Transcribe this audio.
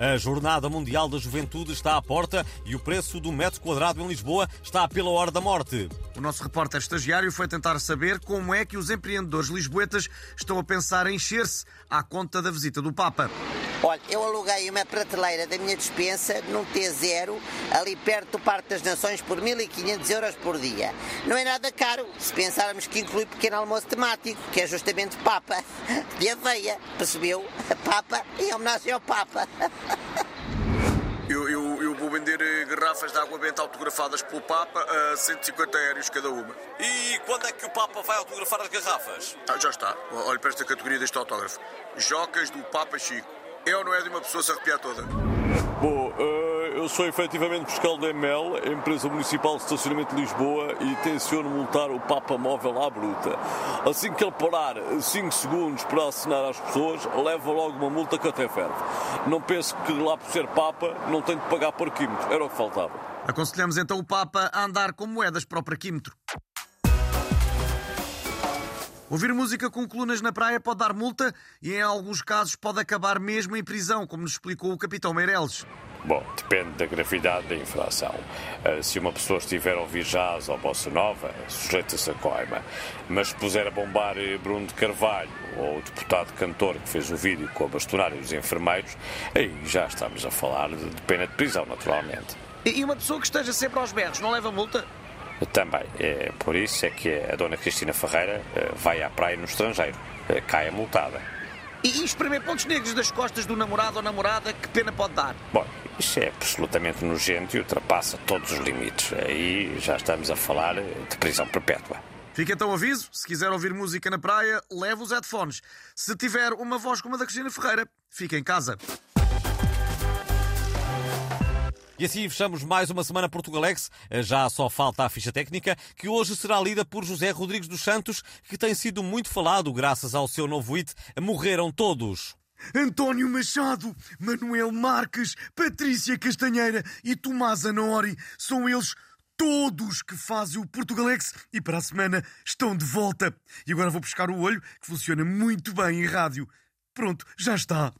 A Jornada Mundial da Juventude está à porta e o preço do metro quadrado em Lisboa está pela hora da morte. O nosso repórter estagiário foi tentar saber como é que os empreendedores lisboetas estão a pensar em encher-se à conta da visita do Papa. Olha, eu aluguei uma prateleira da minha despensa num T0, ali perto do Parque das Nações, por 1.500 euros por dia. Não é nada caro, se pensarmos que inclui pequeno almoço temático, que é justamente Papa, de aveia, percebeu? Papa em homenagem ao Papa. Eu, eu, eu vou vender eh, garrafas de água benta autografadas pelo Papa a 150 euros cada uma. E quando é que o Papa vai autografar as garrafas? Ah, já está. Olhe para esta categoria deste autógrafo. Jocas do Papa Chico. É ou não é de uma pessoa se arrepiar toda? Bom, eh, eu sou efetivamente fiscal da EML, empresa municipal de estacionamento de Lisboa, e tenciono multar o Papa Móvel à bruta. Assim que ele parar 5 segundos para assinar às pessoas, leva logo uma multa que até ferve. Não penso que lá por ser Papa não tem de pagar por químicos, era o que faltava. Aconselhamos então o Papa a andar com moedas para o praquímetro. Ouvir música com colunas na praia pode dar multa e, em alguns casos, pode acabar mesmo em prisão, como nos explicou o capitão Meireles. Bom, depende da gravidade da infração. Uh, se uma pessoa estiver a ouvir jazz ou bossa nova, sujeita-se a coima. Mas se puser a bombar Bruno de Carvalho ou o deputado cantor que fez o vídeo com a bastonária dos enfermeiros, aí já estamos a falar de, de pena de prisão, naturalmente. E uma pessoa que esteja sempre aos berros não leva multa? Também. É, por isso é que a dona Cristina Ferreira uh, vai à praia no estrangeiro. Uh, cai a multada. E espremer pontos negros das costas do namorado ou namorada, que pena pode dar? Bom, isso é absolutamente nojento e ultrapassa todos os limites. Aí já estamos a falar de prisão perpétua. Fica então o aviso: se quiser ouvir música na praia, leve os headphones. Se tiver uma voz como a da Cristina Ferreira, fica em casa. E assim fechamos mais uma semana Portugalex. Já só falta a ficha técnica, que hoje será lida por José Rodrigues dos Santos, que tem sido muito falado graças ao seu novo hit Morreram Todos. António Machado, Manuel Marques, Patrícia Castanheira e Tomás Anori são eles todos que fazem o Portugalex e para a semana estão de volta. E agora vou buscar o olho, que funciona muito bem em rádio. Pronto, já está.